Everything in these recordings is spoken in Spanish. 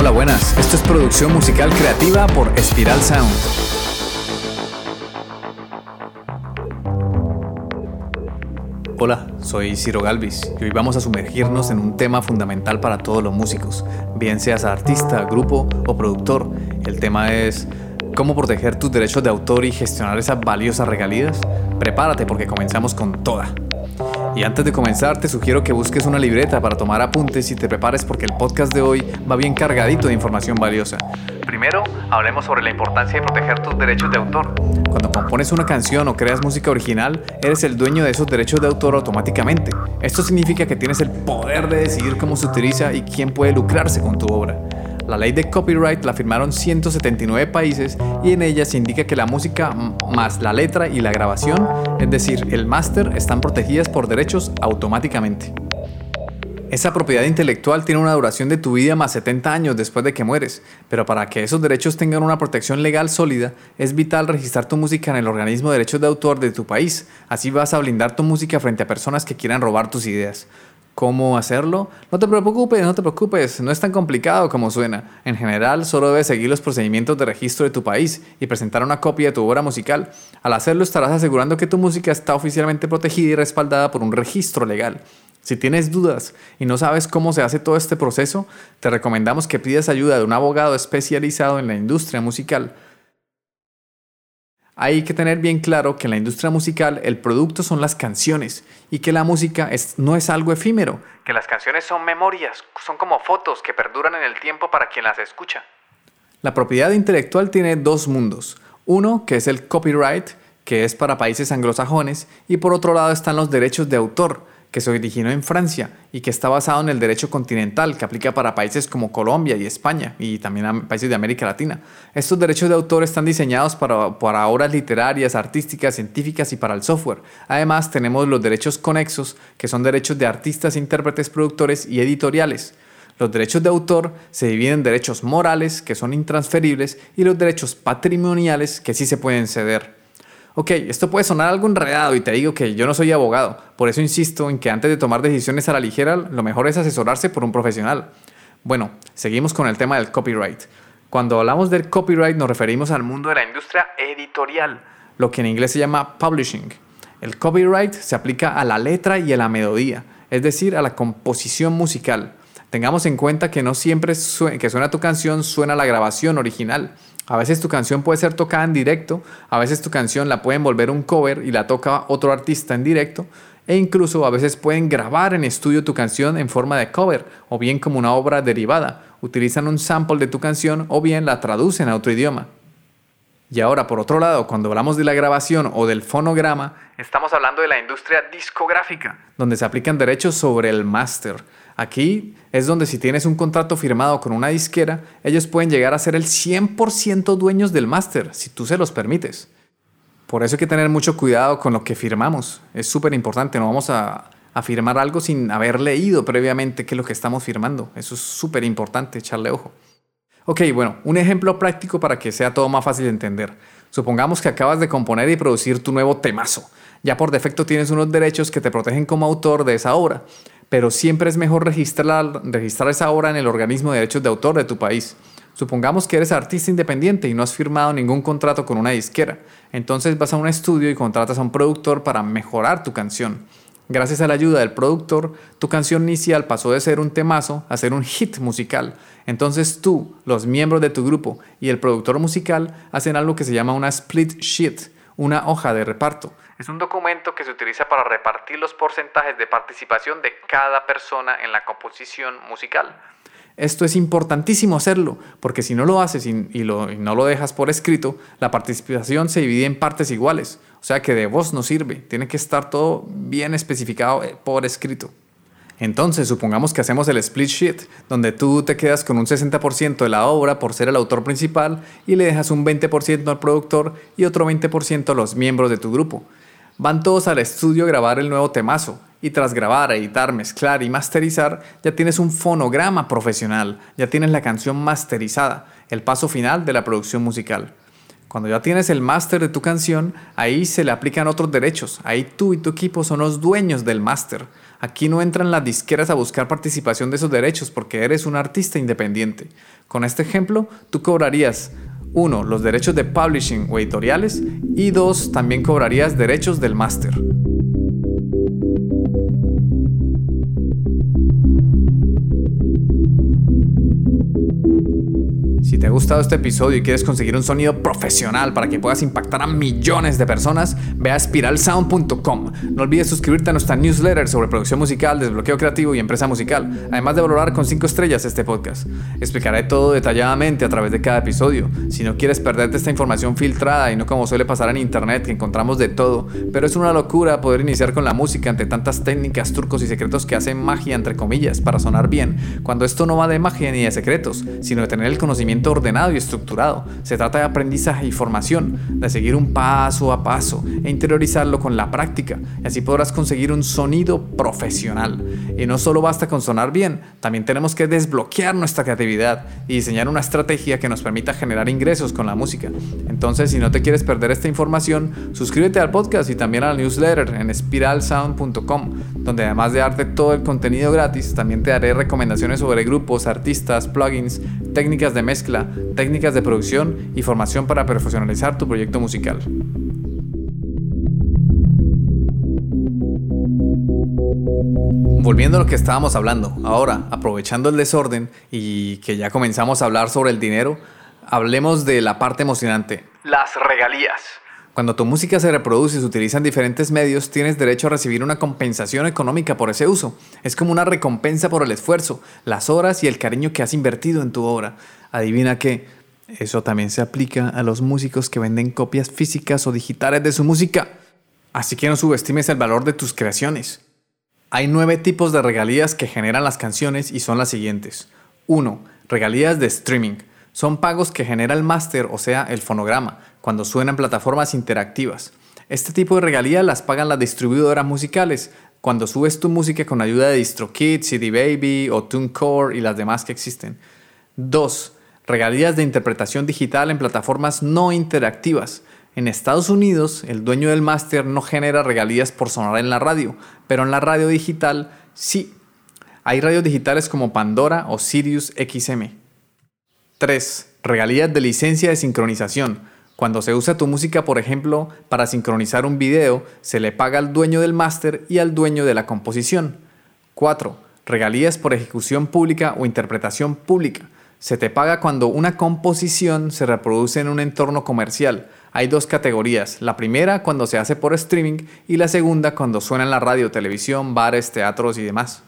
Hola, buenas. Esto es producción musical creativa por Espiral Sound. Hola, soy Ciro Galvis y hoy vamos a sumergirnos en un tema fundamental para todos los músicos, bien seas artista, grupo o productor. El tema es cómo proteger tus derechos de autor y gestionar esas valiosas regalías. Prepárate porque comenzamos con toda. Y antes de comenzar, te sugiero que busques una libreta para tomar apuntes y te prepares porque el podcast de hoy va bien cargadito de información valiosa. Primero, hablemos sobre la importancia de proteger tus derechos de autor. Cuando compones una canción o creas música original, eres el dueño de esos derechos de autor automáticamente. Esto significa que tienes el poder de decidir cómo se utiliza y quién puede lucrarse con tu obra. La ley de copyright la firmaron 179 países y en ella se indica que la música más la letra y la grabación, es decir, el máster, están protegidas por derechos automáticamente. Esa propiedad intelectual tiene una duración de tu vida más 70 años después de que mueres, pero para que esos derechos tengan una protección legal sólida, es vital registrar tu música en el organismo de derechos de autor de tu país. Así vas a blindar tu música frente a personas que quieran robar tus ideas cómo hacerlo, no te preocupes, no te preocupes, no es tan complicado como suena. En general, solo debes seguir los procedimientos de registro de tu país y presentar una copia de tu obra musical. Al hacerlo estarás asegurando que tu música está oficialmente protegida y respaldada por un registro legal. Si tienes dudas y no sabes cómo se hace todo este proceso, te recomendamos que pidas ayuda de un abogado especializado en la industria musical hay que tener bien claro que en la industria musical el producto son las canciones y que la música no es algo efímero, que las canciones son memorias, son como fotos que perduran en el tiempo para quien las escucha. La propiedad intelectual tiene dos mundos. Uno, que es el copyright, que es para países anglosajones, y por otro lado están los derechos de autor, que se originó en Francia y que está basado en el derecho continental que aplica para países como Colombia y España y también a países de América Latina. Estos derechos de autor están diseñados para, para obras literarias, artísticas, científicas y para el software. Además tenemos los derechos conexos, que son derechos de artistas, intérpretes, productores y editoriales. Los derechos de autor se dividen en derechos morales, que son intransferibles, y los derechos patrimoniales, que sí se pueden ceder. Ok, esto puede sonar algo enredado y te digo que yo no soy abogado, por eso insisto en que antes de tomar decisiones a la ligera, lo mejor es asesorarse por un profesional. Bueno, seguimos con el tema del copyright. Cuando hablamos del copyright nos referimos al mundo de la industria editorial, lo que en inglés se llama publishing. El copyright se aplica a la letra y a la melodía, es decir, a la composición musical. Tengamos en cuenta que no siempre que suena tu canción suena la grabación original. A veces tu canción puede ser tocada en directo, a veces tu canción la pueden volver un cover y la toca otro artista en directo, e incluso a veces pueden grabar en estudio tu canción en forma de cover o bien como una obra derivada. Utilizan un sample de tu canción o bien la traducen a otro idioma. Y ahora, por otro lado, cuando hablamos de la grabación o del fonograma, estamos hablando de la industria discográfica, donde se aplican derechos sobre el máster. Aquí es donde si tienes un contrato firmado con una disquera, ellos pueden llegar a ser el 100% dueños del máster, si tú se los permites. Por eso hay que tener mucho cuidado con lo que firmamos. Es súper importante, no vamos a, a, firmar algo sin haber leído previamente qué es lo que estamos firmando. Eso es súper importante, echarle ojo. Ok, bueno, un ejemplo práctico para que sea todo más fácil de entender. Supongamos que acabas de componer y producir tu nuevo temazo. Ya por defecto tienes unos derechos que te protegen como autor de esa obra pero siempre es mejor registrar, registrar esa obra en el organismo de derechos de autor de tu país. Supongamos que eres artista independiente y no has firmado ningún contrato con una disquera. Entonces vas a un estudio y contratas a un productor para mejorar tu canción. Gracias a la ayuda del productor, tu canción inicial pasó de ser un temazo a ser un hit musical. Entonces tú, los miembros de tu grupo y el productor musical hacen algo que se llama una split sheet, una hoja de reparto es un documento que se utiliza para repartir los porcentajes de participación de cada persona en la composición musical. Esto es importantísimo hacerlo, porque si no lo haces y, no lo dejas por escrito, la participación se divide en partes iguales. O sea que de voz no sirve, tiene que estar todo bien especificado eh, por escrito. Entonces, supongamos que hacemos el split sheet, donde tú te quedas con un 60% de la obra por ser el autor principal y le dejas un 20% al productor y otro 20% a los miembros de tu grupo. Van todos al estudio a grabar el nuevo temazo y tras grabar, editar, mezclar y masterizar, ya tienes un fonograma profesional, ya tienes la canción masterizada, el paso final de la producción musical. Cuando ya tienes el máster de tu canción, ahí se le aplican otros derechos, ahí tú y tu equipo son los dueños del máster. Aquí no entran las disqueras a buscar participación de esos derechos porque eres un artista independiente. Con este ejemplo, tú cobrarías 1. Los derechos de publishing o editoriales y 2. También cobrarías derechos del máster. Te ha gustado este episodio y quieres conseguir un sonido profesional para que puedas impactar a millones de personas, ve a spiralsound.com. No olvides suscribirte a nuestra newsletter sobre producción musical, desbloqueo creativo y empresa musical, además de valorar con 5 estrellas este podcast. Explicaré todo detalladamente a través de cada episodio. Si no quieres perderte esta información filtrada y no como suele pasar en internet que encontramos de todo, pero es una locura poder iniciar con la música ante tantas técnicas, turcos y secretos que hacen magia entre comillas para sonar bien, cuando esto no va de magia ni de secretos, sino de tener el conocimiento ordenado y estructurado. Se trata de aprendizaje y formación, de seguir un paso a paso e interiorizarlo con la práctica. Y así podrás conseguir un sonido profesional. Y no solo basta con sonar bien, también tenemos que desbloquear nuestra creatividad y diseñar una estrategia que nos permita generar ingresos con la música. Entonces, si no te quieres perder esta información, suscríbete al podcast y también a la newsletter en spiralsound.com, donde además de darte todo el contenido gratis, también te daré recomendaciones sobre grupos, artistas, plugins, técnicas de mezcla técnicas de producción y formación para profesionalizar tu proyecto musical. Volviendo a lo que estábamos hablando, ahora, aprovechando el desorden y que ya comenzamos a hablar sobre el dinero, hablemos de la parte emocionante, las regalías. Cuando tu música se reproduce y se utiliza en diferentes medios, tienes derecho a recibir una compensación económica por ese uso. Es como una recompensa por el esfuerzo, las horas y el cariño que has invertido en tu obra. Adivina que eso también se aplica a los músicos que venden copias físicas o digitales de su música. Así que no subestimes el valor de tus creaciones. Hay nueve tipos de regalías que generan las canciones y son las siguientes. 1. Regalías de streaming. Son pagos que genera el máster, o sea, el fonograma, cuando suenan plataformas interactivas. Este tipo de regalías las pagan las distribuidoras musicales, cuando subes tu música con ayuda de DistroKid, CD Baby o TuneCore y las demás que existen. 2 regalías de interpretación digital en plataformas no interactivas. En Estados Unidos, el dueño del máster no genera regalías por sonar en la radio, pero en la radio digital sí. Hay radios digitales como Pandora o Sirius XM. 3. Regalías de licencia de sincronización. Cuando se usa tu música, por ejemplo, para sincronizar un video, se le paga al dueño del máster y al dueño de la composición. 4. Regalías por ejecución pública o interpretación pública. Se te paga cuando una composición se reproduce en un entorno comercial. Hay dos categorías. La primera cuando se hace por streaming y la segunda cuando suena en la radio, televisión, bares, teatros y demás.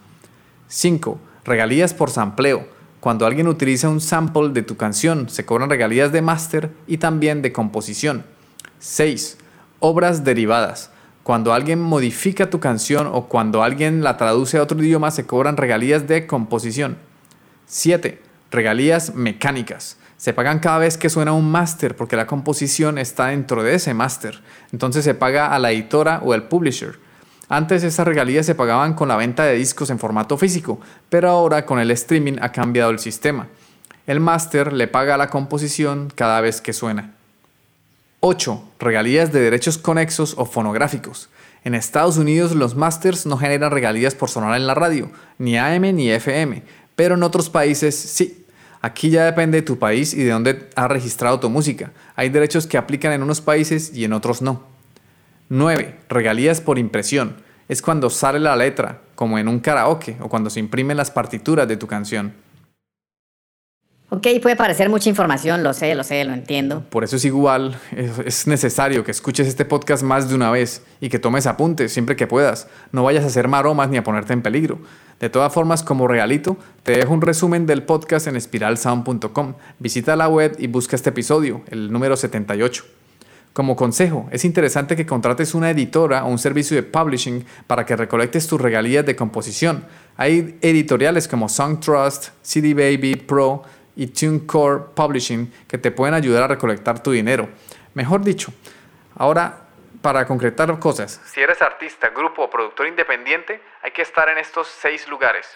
5. Regalías por sampleo. Cuando alguien utiliza un sample de tu canción, se cobran regalías de máster y también de composición. 6. Obras derivadas. Cuando alguien modifica tu canción o cuando alguien la traduce a otro idioma, se cobran regalías de composición. 7 Regalías mecánicas. Se pagan cada vez que suena un máster porque la composición está dentro de ese máster. Entonces se paga a la editora o el publisher. Antes esas regalías se pagaban con la venta de discos en formato físico, pero ahora con el streaming ha cambiado el sistema. El máster le paga la composición cada vez que suena. 8. Regalías de derechos conexos o fonográficos. En Estados Unidos los masters no generan regalías por sonar en la radio, ni AM ni FM, pero en otros países sí. Aquí ya depende de tu país y de dónde has registrado tu música. Hay derechos que aplican en unos países y en otros no. 9. Regalías por impresión. Es cuando sale la letra, como en un karaoke o cuando se imprimen las partituras de tu canción. Ok, puede parecer mucha información, lo sé, lo sé, lo entiendo. Por eso es igual, es necesario que escuches este podcast más de una vez y que tomes apuntes siempre que puedas. No vayas a hacer maromas ni a ponerte en peligro. De todas formas, como regalito, te dejo un resumen del podcast en espiralsound.com. Visita la web y busca este episodio, el número 78. Como consejo, es interesante que contrates una editora o un servicio de publishing para que recolectes tus regalías de composición. Hay editoriales como Song Trust, CD Baby, Pro, y TuneCore Publishing que te pueden ayudar a recolectar tu dinero. Mejor dicho, ahora para concretar cosas, si eres artista, grupo o productor independiente, hay que estar en estos seis lugares.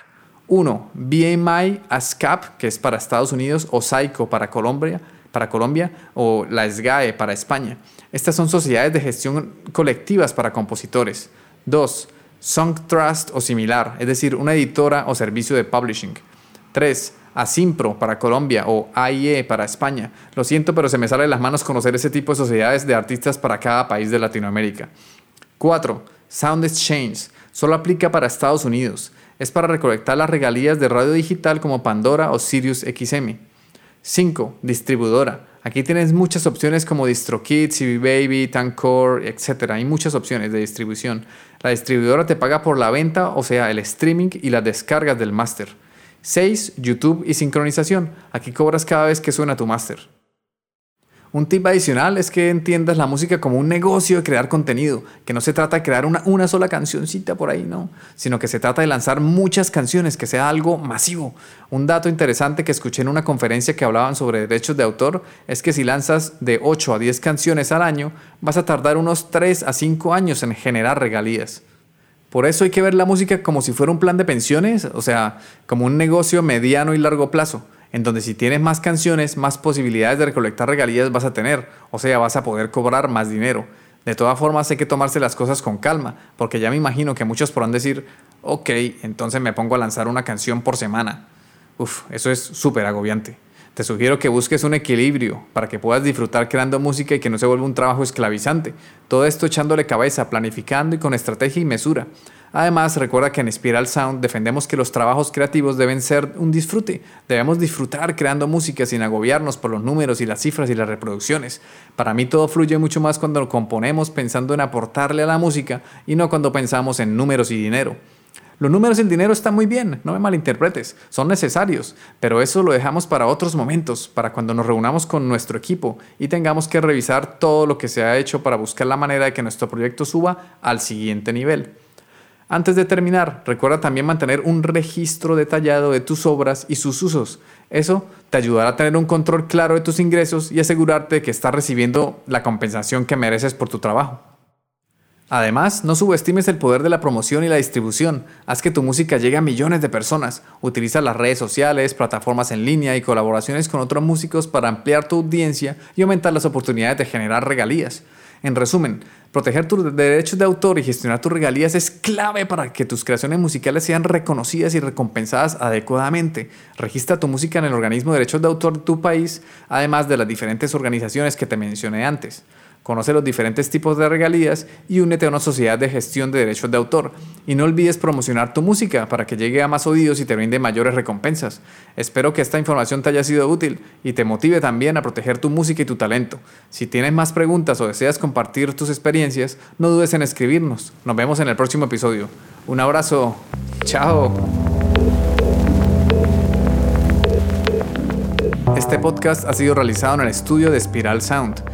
1. BMI ASCAP, que es para Estados Unidos, o SAICO para Colombia, para Colombia, o la SGAE para España. Estas son sociedades de gestión colectivas para compositores. 2. Song Trust o similar, es decir, una editora o servicio de publishing. 3. Asimpro para Colombia o AIE para España. Lo siento, pero se me sale de las manos conocer ese tipo de sociedades de artistas para cada país de Latinoamérica. 4. Sound Exchange. Solo aplica para Estados Unidos. Es para recolectar las regalías de radio digital como Pandora o Sirius XM. 5. Distribuidora. Aquí tienes muchas opciones como DistroKid, CB Baby, Tancore, etc. Hay muchas opciones de distribución. La distribuidora te paga por la venta, o sea, el streaming y las descargas del máster. 6. YouTube y sincronización. Aquí cobras cada vez que suena tu máster. Un tip adicional es que entiendas la música como un negocio de crear contenido, que no se trata de crear una, una sola cancioncita por ahí, no, sino que se trata de lanzar muchas canciones, que sea algo masivo. Un dato interesante que escuché en una conferencia que hablaban sobre derechos de autor es que si lanzas de 8 a 10 canciones al año, vas a tardar unos 3 a 5 años en generar regalías. Por eso hay que ver la música como si fuera un plan de pensiones, o sea, como un negocio mediano y largo plazo en donde si tienes más canciones, más posibilidades de recolectar regalías vas a tener, o sea, vas a poder cobrar más dinero. De todas formas, hay que tomarse las cosas con calma, porque ya me imagino que muchos podrán decir, ok, entonces me pongo a lanzar una canción por semana. Uf, eso es súper agobiante. Te sugiero que busques un equilibrio para que puedas disfrutar creando música y que no se vuelva un trabajo esclavizante. Todo esto echándole cabeza, planificando y con estrategia y mesura. Además, recuerda que en Spiral Sound defendemos que los trabajos creativos deben ser un disfrute. Debemos disfrutar creando música sin agobiarnos por los números y las cifras y las reproducciones. Para mí todo fluye mucho más cuando lo componemos pensando en aportarle a la música y no cuando pensamos en números y dinero. Los números y el dinero están muy bien, no me malinterpretes, son necesarios, pero eso lo dejamos para otros momentos, para cuando nos reunamos con nuestro equipo y tengamos que revisar todo lo que se ha hecho para buscar la manera de que nuestro proyecto suba al siguiente nivel. Antes de terminar, recuerda también mantener un registro detallado de tus obras y sus usos. Eso te ayudará a tener un control claro de tus ingresos y asegurarte de que estás recibiendo la compensación que mereces por tu trabajo. Además, no subestimes el poder de la promoción y la distribución. Haz que tu música llegue a millones de personas. Utiliza las redes sociales, plataformas en línea y colaboraciones con otros músicos para ampliar tu audiencia y aumentar las oportunidades de generar regalías. En resumen, proteger tus derechos de autor y gestionar tus regalías es clave para que tus creaciones musicales sean reconocidas y recompensadas adecuadamente. Registra tu música en el organismo de derechos de autor de tu país, además de las diferentes organizaciones que te mencioné antes. Conoce los diferentes tipos de regalías y únete a una sociedad de gestión de derechos de autor. Y no olvides promocionar tu música para que llegue a más oídos y te brinde mayores recompensas. Espero que esta información te haya sido útil y te motive también a proteger tu música y tu talento. Si tienes más preguntas o deseas compartir tus experiencias, no dudes en escribirnos. Nos vemos en el próximo episodio. Un abrazo. Chao. Este podcast ha sido realizado en el estudio de Spiral Sound.